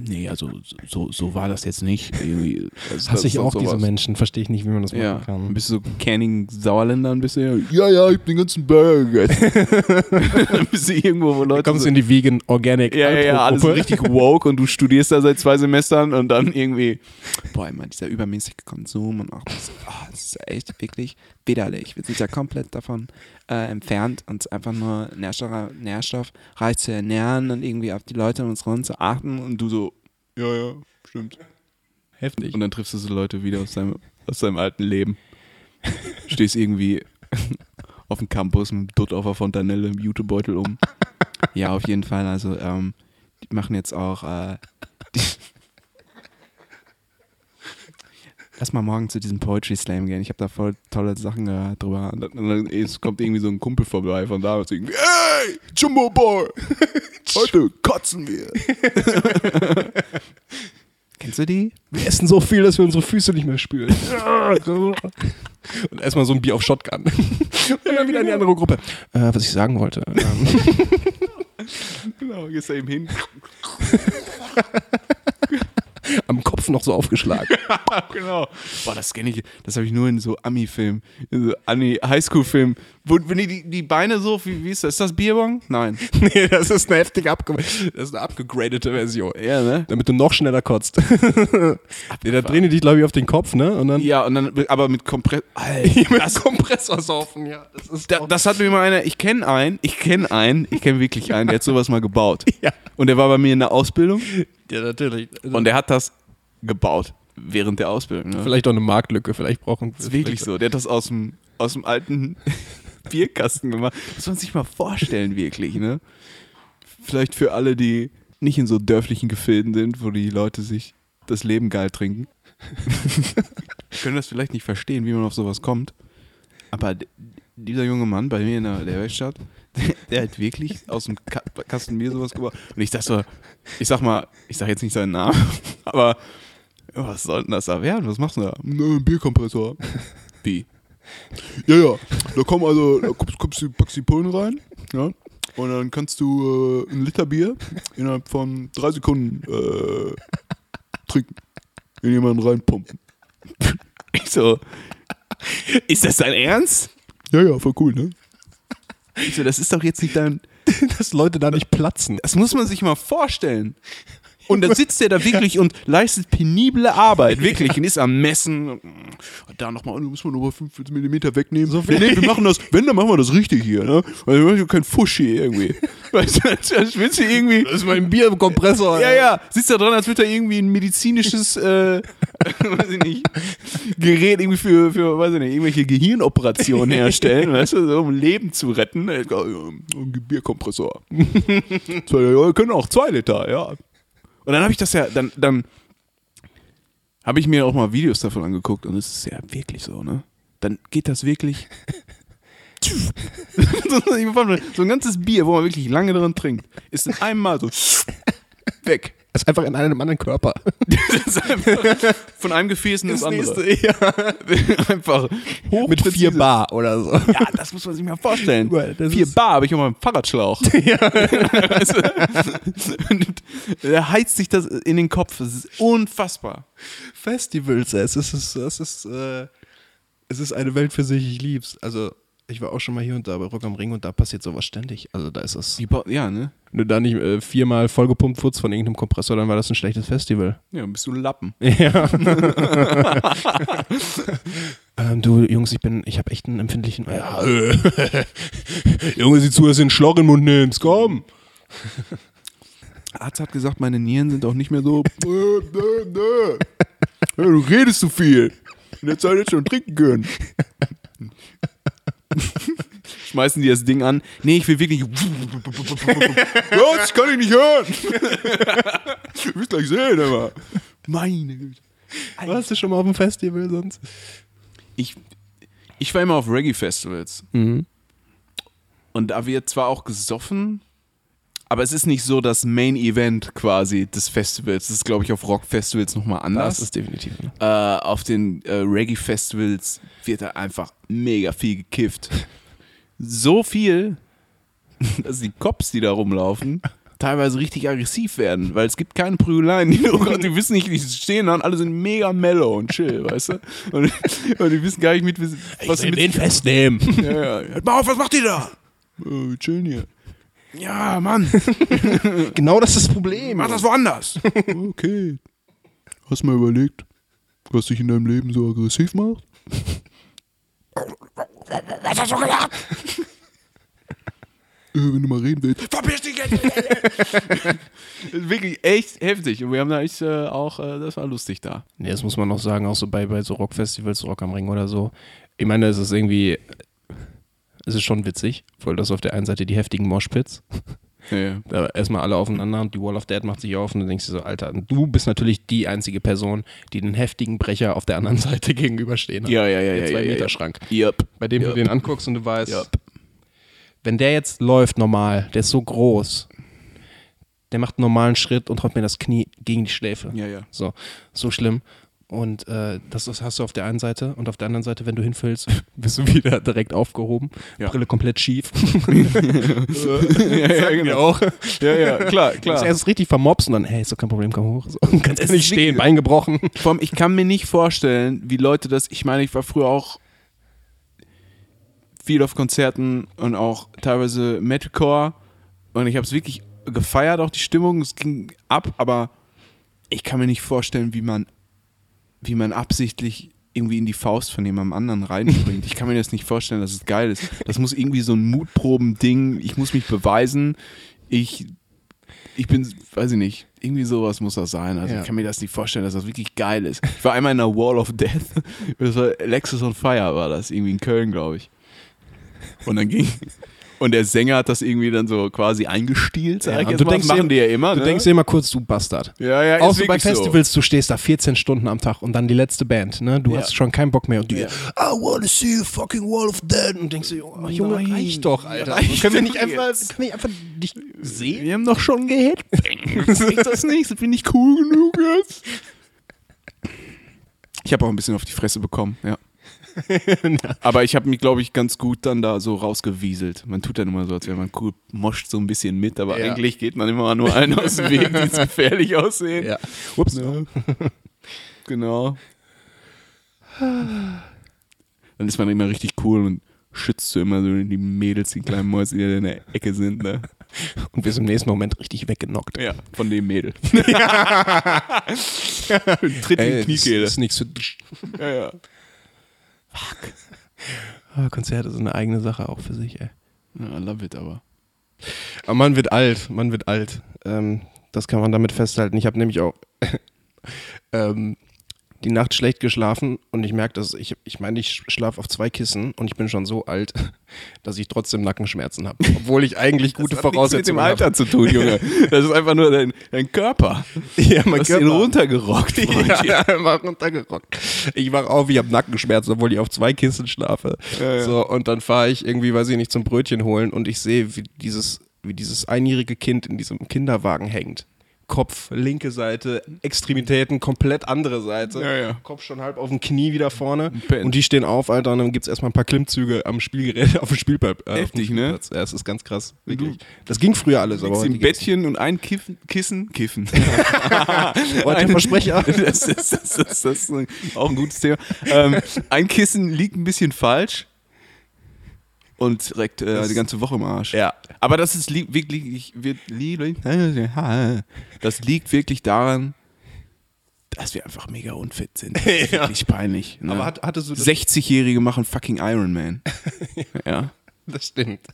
nee, also so, so war das jetzt nicht. Irgendwie, also, Hasse ich auch sowas. diese Menschen. Verstehe ich nicht, wie man das machen Ja, kann. bist du so Canning Sauerländer ein bisschen? Ja, ja, ich hab den ganzen Burger gegessen. bist du irgendwo, wo Leute Kommst so, in die Vegan Organic ja, ja, ja, alles so richtig woke und du studierst da seit zwei Semestern und dann irgendwie, boah, immer dieser übermäßige Konsum und auch das, ah, das ist echt wirklich widerlich. Wir sind ja komplett davon äh, entfernt, uns einfach nur nährstoff, nährstoffreich zu ernähren und irgendwie auf die Leute um uns herum zu achten und du so, ja, ja, stimmt. Heftig. Und dann triffst du so Leute wieder aus deinem, aus deinem alten Leben. Stehst irgendwie auf dem Campus mit Dutt auf der Fontanelle im Jutebeutel um. Ja, auf jeden Fall. Also, ähm, die machen jetzt auch. Äh, Lass mal morgen zu diesem Poetry Slam gehen. Ich habe da voll tolle Sachen gehört drüber. Und dann, und dann es kommt irgendwie so ein Kumpel vorbei von da und sagt irgendwie, Hey, Jumbo Boy! Heute kotzen wir! Kennst du die? Wir essen so viel, dass wir unsere Füße nicht mehr spüren. Und erstmal so ein Bier auf Shotgun. Und dann wieder in die andere Gruppe. Äh, was ich sagen wollte. Ähm, Genau, gehst da eben hin. Am Kopf noch so aufgeschlagen. genau. Boah, das kenne ich, das habe ich nur in so Ami-Filmen, in so Ami Highschool-Filmen, wo wenn die, die die Beine so, wie, wie ist das? Ist das Bierbong? Nein. nee, das ist eine heftig abge das ist eine abgegradete Version. Ja, ne? Damit du noch schneller kotzt. nee, da drehen die dich, glaube ich, auf den Kopf, ne? Und dann Ja, und dann, aber mit Kompress. mit Kompressor saufen, ja. Das ist Da, das hat mir mal einer, ich kenne einen, ich kenne einen, ich kenne wirklich einen, der hat sowas mal gebaut. Ja. Und der war bei mir in der Ausbildung ja, natürlich. und der hat das gebaut während der Ausbildung. Ne? vielleicht auch eine Marktlücke, vielleicht brauchen Das ist wirklich so. Der hat das aus dem, aus dem alten Bierkasten gemacht. Muss man sich mal vorstellen, wirklich, ne? Vielleicht für alle, die nicht in so dörflichen Gefilden sind, wo die Leute sich das Leben geil trinken. Können das vielleicht nicht verstehen, wie man auf sowas kommt. Aber dieser junge Mann bei mir in der, der Werkstatt, der, der hat wirklich aus dem Ka Kasten Bier sowas gebaut. Und ich dachte so, ich sag mal, ich sag jetzt nicht seinen Namen, aber was soll denn das da werden? Was machst du da? Ne, ein Bierkompressor. Wie? Ja, ja. Da kommen also, da kommst, kommst du, packst die Pullen rein, ja. Und dann kannst du äh, ein Liter Bier innerhalb von drei Sekunden äh, trinken. In jemanden reinpumpen. Ich so, ist das dein Ernst? Ja, ja, voll cool, ne? Ich so, das ist doch jetzt nicht dein. dass Leute da nicht platzen. Das muss man sich mal vorstellen. Und dann sitzt er da wirklich und leistet penible Arbeit, wirklich, und ist am Messen. Und, da nochmal, muss man nochmal 45 mm wegnehmen. So nee, nee, wir machen das, wenn, dann machen wir das richtig hier, ne? Weil wir machen kein Fusch hier irgendwie. Weißt du, als, willst du irgendwie. Das ist mein Bier im Kompressor. Ja, ja, sitzt da dran, als würde er irgendwie ein medizinisches, äh, weiß ich nicht, Gerät irgendwie für, für, weiß ich nicht, irgendwelche Gehirnoperationen herstellen, weißt du, so, um Leben zu retten. Äh, Ein Bierkompressor. Wir können auch zwei Liter, ja. Und dann habe ich das ja, dann, dann habe ich mir auch mal Videos davon angeguckt und es ist ja wirklich so, ne? Dann geht das wirklich. so ein ganzes Bier, wo man wirklich lange dran trinkt, ist in einem Mal so weg. Das ist einfach in einem anderen Körper. Das von einem Gefäß in das, andere. ja. Einfach hoch Mit vier Bar oder so. Ja, das muss man sich mal vorstellen. Das vier Bar habe ich auf meinem Fahrradschlauch. Weißt du? Heizt sich das in den Kopf. Das ist unfassbar. Festivals, es ist, es ist, äh, es ist eine Welt für sich, ich lieb's. Also, ich war auch schon mal hier und da bei Rock am Ring und da passiert sowas ständig. Also, da ist ba- ja, ne? Wenn du da nicht äh, viermal vollgepumpt wurdest von irgendeinem Kompressor, dann war das ein schlechtes Festival. Ja, bist du ein Lappen. Ja. ähm, du, Jungs, ich bin, ich habe echt einen empfindlichen. Ja, äh, Junge, sieh zu, dass du einen Schlauch in den Mund nimmst, komm. Arzt hat gesagt, meine Nieren sind auch nicht mehr so. nö, nö. Ja, du redest zu viel. In der Zeit hättest du schon trinken können. Schmeißen die das Ding an. Nee, ich will wirklich. das kann ich nicht hören. du wirst gleich sehen, aber. Meine Güte. Warst du schon mal auf dem Festival sonst? Ich, ich war immer auf Reggae-Festivals. Mhm. Und da wird zwar auch gesoffen, aber es ist nicht so das Main-Event quasi des Festivals. Das ist, glaube ich, auf Rock-Festivals nochmal anders. Das ist definitiv. Ne? äh, auf den äh, Reggae-Festivals wird da einfach mega viel gekifft. So viel, dass die Cops, die da rumlaufen, teilweise richtig aggressiv werden, weil es gibt keine Prügeleien. Die, die wissen nicht, wie sie stehen da und alle sind mega mellow und chill, weißt du? Und, und die wissen gar nicht mit, was sie mit festnehmen. ja, ja. Hört mal auf, was macht ihr da? Wir chillen hier. Ja, Mann, genau das ist das Problem. mach das woanders. okay. Hast du mal überlegt, was dich in deinem Leben so aggressiv macht? Was hast du gesagt? wenn du mal reden willst. Verpiss dich jetzt! das ist wirklich echt heftig. Und wir haben da echt äh, auch, äh, das war lustig da. Nee, das muss man noch sagen, auch so bei, bei so Rockfestivals, Rock am Ring oder so. Ich meine, es ist irgendwie, es ist schon witzig, weil das auf der einen Seite die heftigen Moshpits, Ja, ja. da erstmal alle aufeinander und die Wall of Dead macht sich auf und dann denkst du so, Alter, du bist natürlich die einzige Person, die den heftigen Brecher auf der anderen Seite gegenüberstehen hat. Ja, ja, ja, Der ja, zwei ja, ja. Meter Schrank. Yep. Bei dem du Yep. den anguckst und du weißt, Yep. wenn der jetzt läuft normal, der ist so groß, der macht einen normalen Schritt und haut mir das Knie gegen die Schläfe. Ja, ja. So, so schlimm. Und äh, das, das hast du auf der einen Seite und auf der anderen Seite, wenn du hinfällst, bist du wieder direkt aufgehoben. Ja. Brille komplett schief. ja, ja, genau. auch. Ja, ja, klar, Du klar. erst richtig vermobst und dann, hey, ist doch kein Problem, komm hoch. So, kannst Es nicht stehen, Bein gebrochen. Allem, ich kann mir nicht vorstellen, wie Leute das. Ich meine, ich war früher auch viel auf Konzerten und auch teilweise Metalcore und ich habe es wirklich gefeiert, auch die Stimmung. Es ging ab, aber ich kann mir nicht vorstellen, wie man, wie man absichtlich irgendwie in die Faust von jemandem anderen reinspringt. Ich kann mir das nicht vorstellen, dass es geil ist. Das muss irgendwie so ein Mutproben-Ding. Ich muss mich beweisen. Ich, ich bin, weiß ich nicht, irgendwie sowas muss das sein. Also Ja. ich kann mir das nicht vorstellen, dass das wirklich geil ist. Ich war einmal in der Wall of Death. Das war Alexis on Fire war das, irgendwie in Köln, glaube ich. Und dann ging. Und der Sänger hat das irgendwie dann so quasi eingestielt, sag Ja, ich jetzt du mal. denkst Das machen dir- die ja immer, Du ne? denkst dir immer kurz, du Bastard. ja, ja, Auch so bei wirklich so. Festivals, du stehst da 14 Stunden am Tag und dann die letzte Band, ne? Du Ja. hast schon keinen Bock mehr und die. I wanna see a fucking wall of dead und denkst dir, oh, Junge, Nein. reicht doch, Alter. Reicht können wir nicht einfach, können wir einfach nicht sehen? Wir haben doch schon gehit. Ist das nicht? Bin ich cool genug jetzt? Ich habe auch ein bisschen auf die Fresse bekommen, ja. Aber ich habe mich, glaube ich, ganz gut dann da so rausgewieselt. Man tut dann immer so, als wäre man cool, moscht so ein bisschen mit, aber Ja. eigentlich geht man immer nur einen aus dem Weg, die gefährlich aussehen. Ja. Ups. Ne? Genau. Dann ist man immer richtig cool und schützt so immer so die Mädels, die kleinen Mäuse, die da in der Ecke sind. Ne? Und wir sind im nächsten Moment richtig weggenockt. Ja, von dem Mädel. Tritt in die das Kniekehle. ist nichts für. Ja, ja. Ah, Konzerte sind eine eigene Sache auch für sich, ey. ja, I love it aber. Aber man wird alt, man wird alt. Ähm, das kann man damit festhalten. Ich habe nämlich auch ähm, die Nacht schlecht geschlafen und ich merke, dass ich, ich meine, ich schlafe auf zwei Kissen und ich bin schon so alt, dass ich trotzdem Nackenschmerzen habe. Obwohl ich eigentlich gute Das hat nichts Voraussetzungen mit dem Alter habe. zu tun, Junge. Das ist einfach nur dein, dein Körper. Ja, Du mein hast ihn Körper. runtergerockt. Freundchen. Ja, einfach runtergerockt. Ich wach auf, ich habe Nackenschmerzen, obwohl ich auf zwei Kissen schlafe. Ja, ja. So, und dann fahre ich irgendwie, weiß ich nicht, zum Brötchen holen und ich sehe, wie dieses, wie dieses einjährige Kind in diesem Kinderwagen hängt. Kopf, linke Seite, Extremitäten, komplett andere Seite. Ja, ja. Kopf schon halb auf dem Knie wieder vorne. pennt. Und die stehen auf, Alter, und dann gibt es erstmal ein paar Klimmzüge am Spielgerät, auf dem Spielplatz. Äh, auf dem Heftig, ne? Spielplatz. Ja, es ist ganz krass. Wirklich. Das ging früher alles, aber im Bettchen und ein Kiffen, Kissen, Kiffen. Heute Versprecher. Das ist, das, ist, das ist auch ein gutes Thema. Ähm, ein Kissen liegt ein bisschen falsch und direkt äh, die ganze Woche im Arsch. Ja. Aber das ist li wirklich, wird, li das liegt wirklich daran, dass wir einfach mega unfit sind. Das ist Ja. wirklich peinlich. Ne? Aber hat, hattest du das 60-Jährige machen fucking Iron Man. ja. Das stimmt.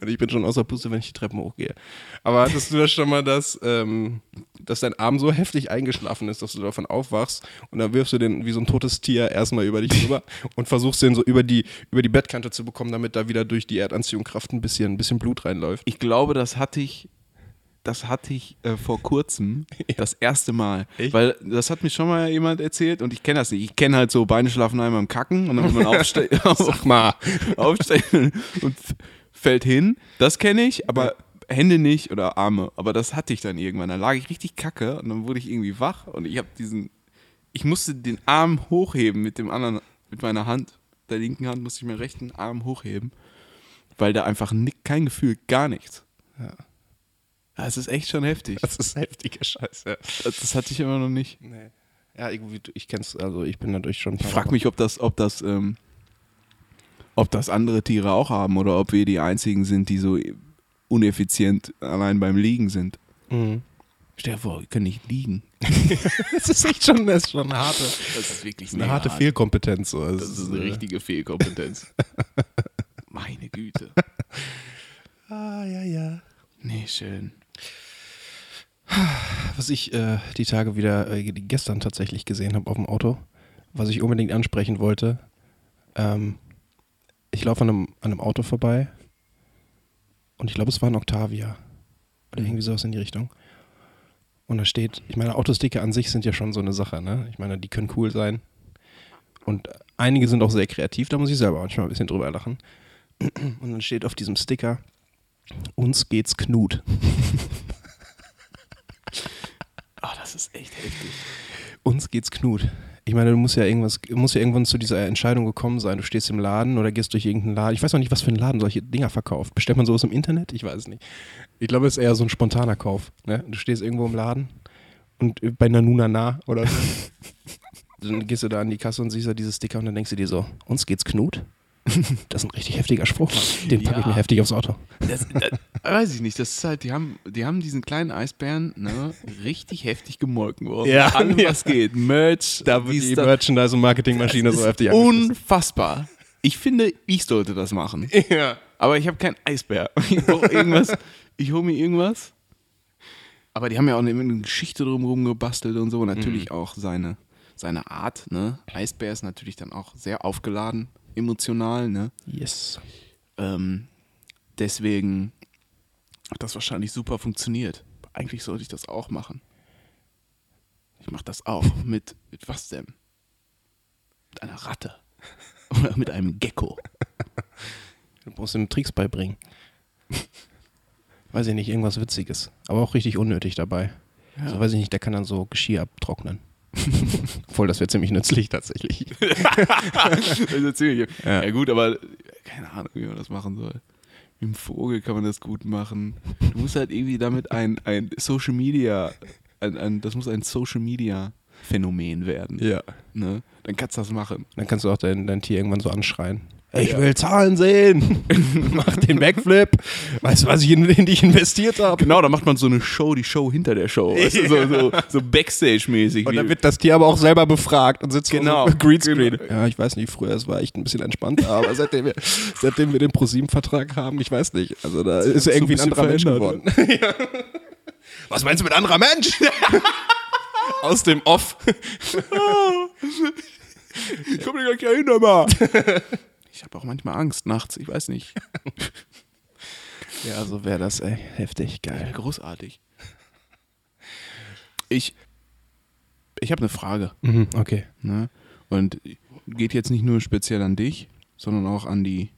Und ich bin schon außer Puste, wenn ich die Treppen hochgehe. Aber hattest du das schon mal, dass, ähm, dass dein Arm so heftig eingeschlafen ist, dass du davon aufwachst und dann wirfst du den wie so ein totes Tier erstmal über dich rüber und versuchst den so über die, über die Bettkante zu bekommen, damit da wieder durch die Erdanziehungskraft ein bisschen, ein bisschen Blut reinläuft. Ich glaube, das hatte ich, das hatte ich äh, vor kurzem das erste Mal. Echt? Weil das hat mir schon mal jemand erzählt und ich kenne das nicht. Ich kenne halt so Beine schlafen einmal im Kacken und dann wenn man aufsteht, Sag mal. aufsteht und fällt hin. Das kenne ich, aber Hände nicht oder Arme. Aber das hatte ich dann irgendwann. Da lag ich richtig kacke und dann wurde ich irgendwie wach und ich habe diesen, ich musste den Arm hochheben mit dem anderen, mit meiner Hand. Der linken Hand musste ich meinen rechten Arm hochheben, weil da einfach kein Gefühl, gar nichts. Ja. Das ist echt schon heftig. Das ist heftige Scheiße. Das, das hatte ich immer noch nicht. Nee. Ja, irgendwie, ich kenn's, also ich bin dadurch schon. Ich frage mich, ob das, ob das, ähm, ob das andere Tiere auch haben oder ob wir die einzigen sind, die so uneffizient allein beim Liegen sind. Mhm. Stell dir vor, wir können nicht liegen. Das ist echt schon, das ist schon eine harte, Das ist wirklich eine harte Fehlkompetenz. So. Das ist eine äh, richtige Fehlkompetenz. Meine Güte. Ah, ja, ja. Nee, schön. Was ich äh, die Tage wieder, äh, gestern tatsächlich gesehen habe auf dem Auto, was ich unbedingt ansprechen wollte. Ähm, ich laufe an einem, an einem Auto vorbei und ich glaube, es war ein Octavia. Oder irgendwie sowas in die Richtung. Und da steht, ich meine, Autosticker an sich sind ja schon so eine Sache, ne? Ich meine, die können cool sein. Und einige sind auch sehr kreativ, da muss ich selber manchmal ein bisschen drüber lachen. Und dann steht auf diesem Sticker, uns geht's Knut. Das ist echt heftig. Uns geht's Knut. Ich meine, du musst ja irgendwas, musst ja irgendwann zu dieser Entscheidung gekommen sein. Du stehst im Laden oder gehst durch irgendeinen Laden. Ich weiß noch nicht, was für ein Laden solche Dinger verkauft. Bestellt man sowas im Internet? Ich weiß es nicht. Ich glaube, es ist eher so ein spontaner Kauf. Ne? Du stehst irgendwo im Laden und äh, bei Nanuna nah oder so. dann gehst du da an die Kasse und siehst da diese Sticker und dann denkst du dir so, uns geht's Knut? Das ist ein richtig heftiger Spruch. Den packe ich Ja. mir heftig aufs Auto. Das, das, weiß ich nicht. Das ist halt, die haben, die haben diesen kleinen Eisbären ne, richtig heftig gemolken worden. Ja, Allem, ja. was geht. Merch, Da wird die. Merchandise- und Marketingmaschine so heftig. Unfassbar. Ich finde, ich sollte das machen. Ja. Aber ich habe keinen Eisbär. Ich brauche irgendwas. Ich hole mir irgendwas. Aber die haben ja auch eine, eine Geschichte drumherum gebastelt und so. Und natürlich auch seine, seine Art. Ne? Eisbär ist natürlich dann auch sehr aufgeladen, emotional. Ne? Yes. Ähm, deswegen hat das wahrscheinlich super funktioniert. Eigentlich sollte ich das auch machen. Ich mache das auch. Mit, mit was denn? Mit einer Ratte. Oder mit einem Gecko. Du musst ihm Tricks beibringen. Weiß ich nicht, irgendwas Witziges. Aber auch richtig unnötig dabei. Ja. So weiß ich nicht, der kann dann so Geschirr abtrocknen. Obwohl, das wäre ziemlich nützlich tatsächlich. Ist ziemlich, Ja. ja. gut, aber keine Ahnung, wie man das machen soll. Mit dem Vogel kann man das gut machen. Du musst halt irgendwie damit ein, ein Social Media, ein, ein, das muss ein Social Media Phänomen werden. Ja. Ne? Dann kannst du das machen. Dann kannst du auch dein, dein Tier irgendwann so anschreien. Ich will Zahlen sehen. Mach den Backflip. Weißt du, was ich in, in dich investiert habe? Genau, da macht man so eine Show, die Show hinter der Show. Weißt du, so, so, so Backstage-mäßig. Und dann wird das Tier aber auch selber befragt und sitzt Genau. so Greenscreen. Genau. Ja, ich weiß nicht, früher, es war echt ein bisschen entspannter, aber seitdem wir, seitdem wir den ProSieben-Vertrag haben, ich weiß nicht. Also da ist so ein irgendwie ein anderer Mensch geworden. Ja. Was meinst du mit anderer Mensch? Aus dem Off. ich komme gar nicht erinnern, mal. Ich habe auch manchmal Angst nachts, ich weiß nicht. Ja, so wäre das, ey. Heftig, geil. Großartig. Ich, ich habe eine Frage. Mhm, okay. Ne? Und geht jetzt nicht nur speziell an dich, sondern auch an die,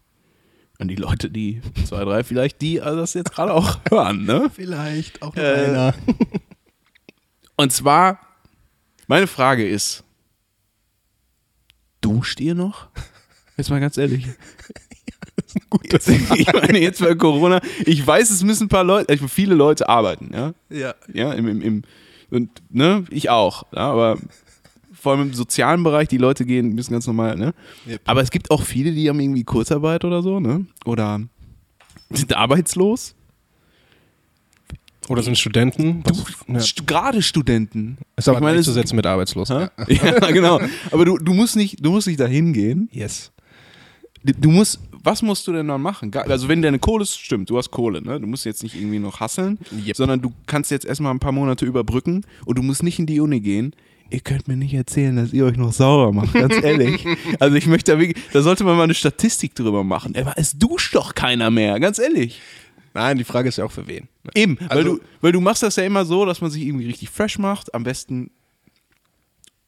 an die Leute, die zwei, drei vielleicht, die also das jetzt gerade auch hören. Ne? Vielleicht auch noch einer. Und zwar, meine Frage ist, duscht ihr noch? Jetzt mal ganz ehrlich. Jetzt, ich meine, jetzt bei Corona, ich weiß, es müssen ein paar Leute, also viele Leute arbeiten, ja. Ja. Ja, im, im, im und ne, ich auch, ja, aber vor allem im sozialen Bereich, die Leute gehen, müssen ganz normal, ne? Yep. Aber es gibt auch viele, die haben irgendwie Kurzarbeit oder so, ne? Oder sind arbeitslos. Oder sind Studenten? Ja. Gerade Studenten. Ist aber ich meine, es- gleichzusetzen mit arbeitslos. Hä? Ja, genau. Aber du, du musst nicht, du musst nicht dahin gehen. Yes. Du musst, was musst du denn dann machen? Also wenn deine Kohle ist, stimmt, du hast Kohle, ne? Du musst jetzt nicht irgendwie noch hasseln, Yep. sondern du kannst jetzt erstmal ein paar Monate überbrücken und du musst nicht in die Uni gehen. Ihr könnt mir nicht erzählen, dass ihr euch noch sauer macht, ganz ehrlich. also ich möchte da wirklich, da sollte man mal eine Statistik drüber machen. Aber es duscht doch keiner mehr, ganz ehrlich. Nein, die Frage ist ja auch für wen. Eben, weil, Also- du, weil du machst das ja immer so, dass man sich irgendwie richtig fresh macht, am besten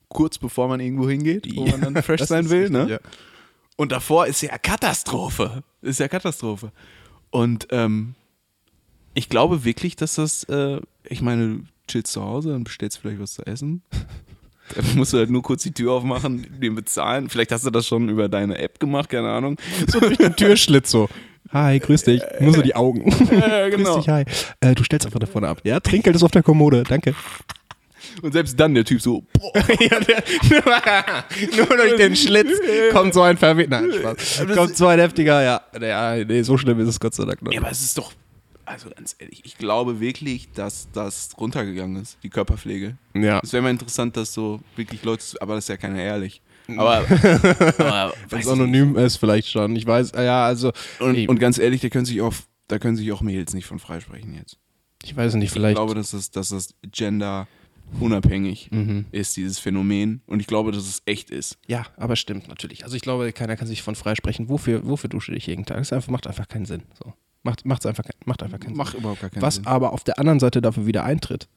kurz bevor man irgendwo hingeht, wo man dann fresh sein will, richtig, ne? ja. Und davor ist ja Katastrophe. Ist ja Katastrophe. Und ähm, ich glaube wirklich, dass das, äh, ich meine, du chillst zu Hause, dann bestellst vielleicht was zu essen. Dann musst du halt nur kurz die Tür aufmachen, den bezahlen. Vielleicht hast du das schon über deine App gemacht, keine Ahnung. So durch den Türschlitz so. Hi, grüß dich. Nur so die Augen. Ja, genau. Grüß dich, hi. Äh, du stellst einfach da vorne ab. Ja, Trinkgeld ist auf der Kommode. Danke. Und selbst dann der Typ so, boah, ja, der, nur durch den Schlitz kommt so ein Verwirrter. Nein, Spaß. Kommt so ein heftiger, ja. Ja, nee, so schlimm ist es Gott sei Dank noch. Ja, aber es ist doch. also ganz ehrlich, ich glaube wirklich, dass das runtergegangen ist, die Körperpflege. Ja. Es wäre mal interessant, dass so wirklich Leute, aber das ist ja keiner ehrlich. Aber, aber Wenn es anonym ist, vielleicht schon. Ich weiß, ja, also. ich nicht. und, und ganz ehrlich, da können sich auch, da können sich auch Mädels nicht von freisprechen jetzt. ich weiß nicht, Ich vielleicht. glaube, dass das, dass das Gender unabhängig Mhm. ist, dieses Phänomen. Und ich glaube, dass es echt ist. Ja, aber stimmt natürlich. Also ich glaube, keiner kann sich von freisprechen. Wofür, wofür dusche ich jeden Tag? Das einfach, macht einfach keinen Sinn. So. Macht, macht's einfach, macht einfach keinen Macht Sinn. überhaupt gar keinen Was Sinn. aber auf der anderen Seite dafür wieder eintritt.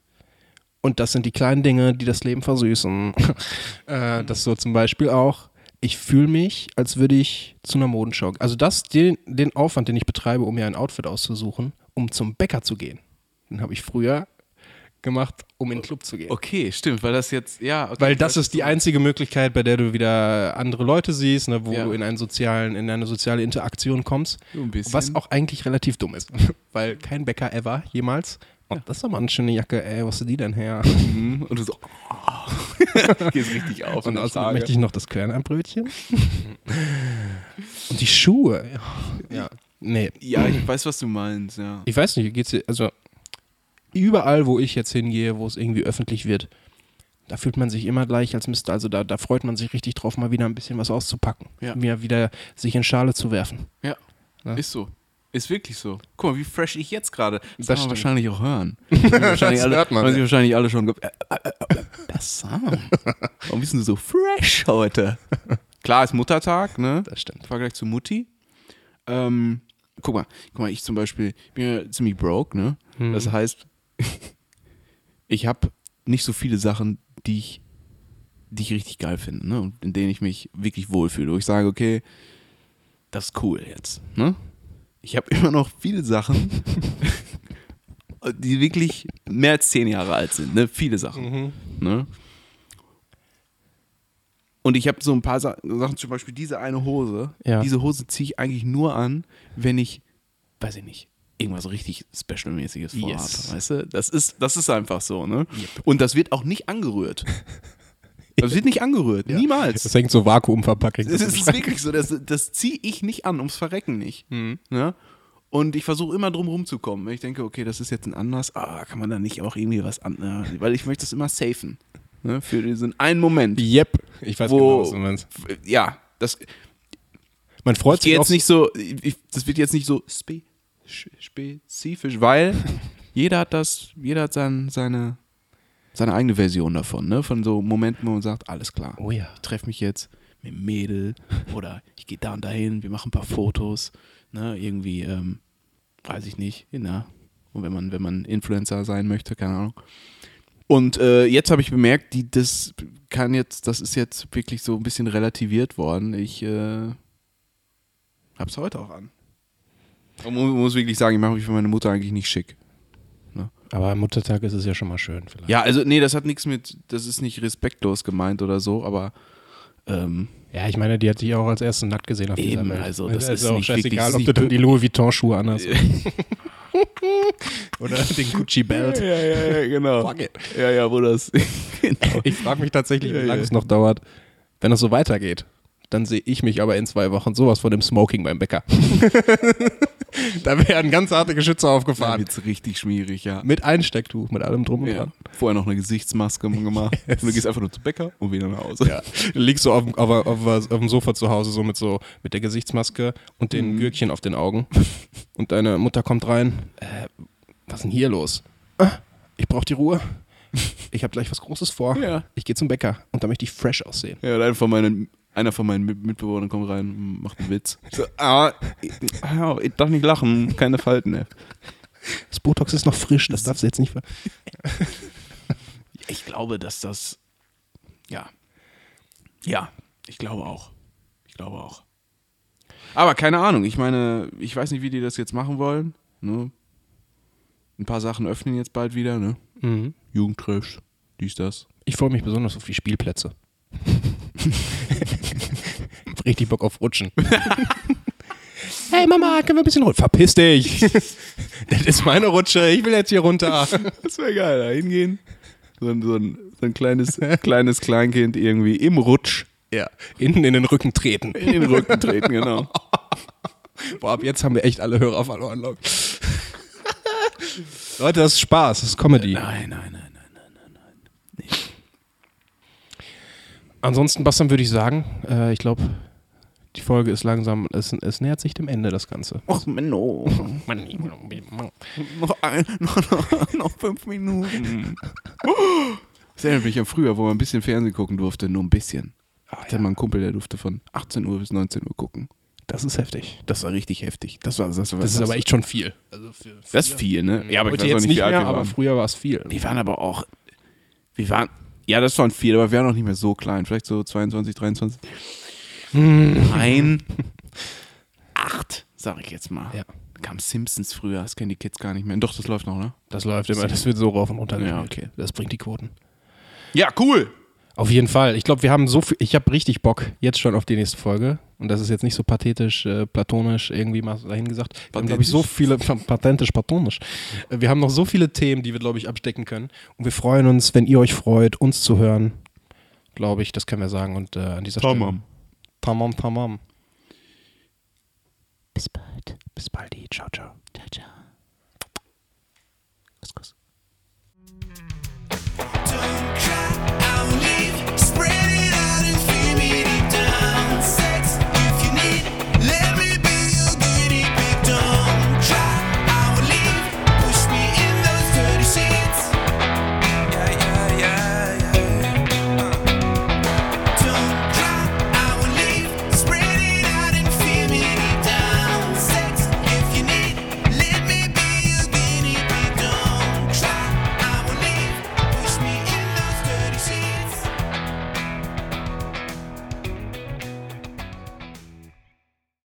Und das sind die kleinen Dinge, die das Leben versüßen. äh, das so zum Beispiel auch, ich fühle mich, als würde ich zu einer Modenschau. Also das, den, den Aufwand, den ich betreibe, um mir ein Outfit auszusuchen, um zum Bäcker zu gehen, den habe ich früher gemacht, um in den Club zu gehen. Okay, stimmt, weil das jetzt, ja. Okay, Weil das ist die einzige Möglichkeit, bei der du wieder andere Leute siehst, ne, wo Ja. du in einen sozialen, in eine soziale Interaktion kommst. So. Was auch eigentlich relativ dumm ist. Weil kein Bäcker ever jemals. Oh, das ist aber eine schöne Jacke, ey, hast du die denn her? Mhm. Und du so, oh. gehst richtig auf. Und außerdem möchte ich noch das Körnerbrötchen. Und die Schuhe. Ja. ja. Nee. Ja, ich weiß, was du meinst, ja. Ich weiß nicht, geht's dir, also überall, wo ich jetzt hingehe, wo es irgendwie öffentlich wird, da fühlt man sich immer gleich als Mister. Also da, da freut man sich richtig drauf, mal wieder ein bisschen was auszupacken. Ja. Wieder, wieder sich in Schale zu werfen. Ja. Ja. Ist so. Ist wirklich so. Guck mal, wie fresh ich jetzt gerade. Das, Das das stimmt. wahrscheinlich auch hören. wahrscheinlich alle, hört man, haben sich wahrscheinlich alle schon äh, äh, äh, das Sound. Warum bist du so fresh heute? Klar, ist Muttertag, ne? Das stimmt. Im Vergleich zu Mutti. Ähm, guck mal, guck mal, ich zum Beispiel, bin ja ziemlich broke, ne? Mhm. Das heißt, ich habe nicht so viele Sachen, die ich, die ich richtig geil finde, ne? Und in denen ich mich wirklich wohlfühle. Wo ich sage, okay, das ist cool jetzt, ne? Ich habe immer noch viele Sachen, die wirklich mehr als zehn Jahre alt sind, ne? Viele Sachen, ne? Und ich habe so ein paar Sa Sachen, zum Beispiel diese eine Hose. Ja. Diese Hose ziehe ich eigentlich nur an, wenn ich, weiß ich nicht, irgendwas richtig Special-mäßiges vorhabe. Yes. Weißt du? Das ist, das ist einfach so, ne? Und das wird auch nicht angerührt. Das wird nicht angerührt. Niemals. Das hängt so vakuumverpackt. Das ist wirklich so, das, das ziehe ich nicht an, ums Verrecken nicht. Ne? Und ich versuche immer drum rumzukommen. Wenn ich denke, okay, das ist jetzt ein Anlass, ah, kann man da nicht auch irgendwie was an, äh, weil ich möchte das immer safen. Ne? Für diesen einen Moment. Yep. Ich weiß Wo- genau, was du meinst. Ja, das Man freut sich auch jetzt nicht so, ich, das wird jetzt nicht so spe, spezifisch, weil jeder hat das, jeder hat sein, seine, seine eigene Version davon, ne? Von so Momenten, wo man sagt, alles klar. Oh ja. ich treffe mich jetzt mit einem Mädel oder ich gehe da und dahin, wir machen ein paar Fotos, ne, irgendwie, ähm, weiß ich nicht, na, und wenn man, wenn man Influencer sein möchte, keine Ahnung. Und äh, jetzt habe ich bemerkt, die, das kann jetzt, das ist jetzt wirklich so ein bisschen relativiert worden. Ich äh, hab's heute auch an. Mu- muss wirklich sagen, ich mache mich für meine Mutter eigentlich nicht schick. Aber Muttertag ist es ja schon mal schön vielleicht. Ja, also nee, das hat nichts mit, das ist nicht respektlos gemeint oder so, aber ähm, Ja, ich meine, die hat dich auch als ersten nackt gesehen auf dieser Eben, Welt. also das ist auch nicht scheißegal, ob du dann die Louis Vuitton-Schuhe anhast. Oder den Gucci-Belt. Ja, ja, ja, genau. Fuck it. Ja, ja, wo das. genau. Ich frage mich tatsächlich, wie Ja, lange ja. es noch dauert. Wenn das so weitergeht, dann sehe ich mich aber in zwei Wochen sowas von dem Smoking beim Bäcker. da werden ganz harte Geschütze aufgefahren. wird's richtig schmierig, ja. Mit Einstecktuch, mit allem drum und ja. dran. Vorher noch eine Gesichtsmaske gemacht. Und du gehst einfach nur zum Bäcker und wieder nach Hause. Ja. Du liegst so auf, dem- auf, auf, auf dem Sofa zu Hause, so mit, so mit der Gesichtsmaske und den Mhm. Gürkchen auf den Augen. Und deine Mutter kommt rein. Äh, was ist denn hier los? Ah, ich brauche die Ruhe. Ich habe gleich was Großes vor. Ja. Ich gehe zum Bäcker und da möchte ich fresh aussehen. Ja, und einer von meinen, einer von meinen Mit- Mitbewohnern kommt rein, macht einen Witz. Ich so, ah, ich, ah, ich darf nicht lachen, keine Falten. Ey. Das Botox ist noch frisch, das darfst du jetzt nicht ver Ich glaube, dass das. Ja. Ja, ich glaube auch. Ich glaube auch. Aber keine Ahnung, ich meine, ich weiß nicht, wie die das jetzt machen wollen. Ne? Ein paar Sachen öffnen jetzt bald wieder, ne? mhm. Jugendtreff, dies, das. Ich freue mich besonders auf die Spielplätze. Richtig Bock auf Rutschen. hey Mama, können wir ein bisschen rutschen? Verpiss dich! das ist meine Rutsche, ich will jetzt hier runter. Das wäre geil, da hingehen. So ein, so ein, so ein kleines, kleines Kleinkind irgendwie im Rutsch Ja, hinten in den Rücken treten. in den Rücken treten, genau. Boah, ab jetzt haben wir echt alle Hörer verloren. Leute, das ist Spaß, das ist Comedy. Nein, nein, nein, nein. Ansonsten, Bastian, würde ich sagen, äh, ich glaube, die Folge ist langsam, es, es nähert sich dem Ende, das Ganze. Och, Menno. Noch, ein, noch, noch, noch fünf Minuten. Das erinnert mich an früher, wo man ein bisschen Fernsehen gucken durfte, nur ein bisschen. Ich hatte mal einen Kumpel, der durfte von 18 Uhr bis 19 Uhr gucken. Das ist heftig. Das war richtig heftig. Das war, das war, Das ist aber echt schon viel. Also für, Das ist viel, ne? Ja, aber ich weiß jetzt nicht, wie alt mehr, aber früher war es viel. Wir waren aber auch. Wir waren. Ja, das waren viel, aber wir waren noch nicht mehr so klein. Vielleicht so 22, 23. Nein. Acht, sag ich jetzt mal. Ja. Kam Simpsons früher, das kennen die Kids gar nicht mehr. Doch, das läuft noch, ne? Das läuft immer, das wird so rauf und runter Ja, okay. Das bringt die Quoten. Ja, cool. Auf jeden Fall. Ich glaube, wir haben so viel, ich habe richtig Bock jetzt schon auf die nächste Folge. Und das ist jetzt nicht so pathetisch, äh, platonisch irgendwie mal dahin gesagt. Wir haben, glaube ich, so viele, pathetisch, platonisch. Wir haben noch so viele Themen, die wir, glaube ich, abstecken können. Und wir freuen uns, wenn ihr euch freut, uns zu hören. Glaube ich, das können wir sagen. Und äh, an dieser Tamam. Stelle. Tamam, tamam. Bis bald. Bis bald. Ciao, ciao.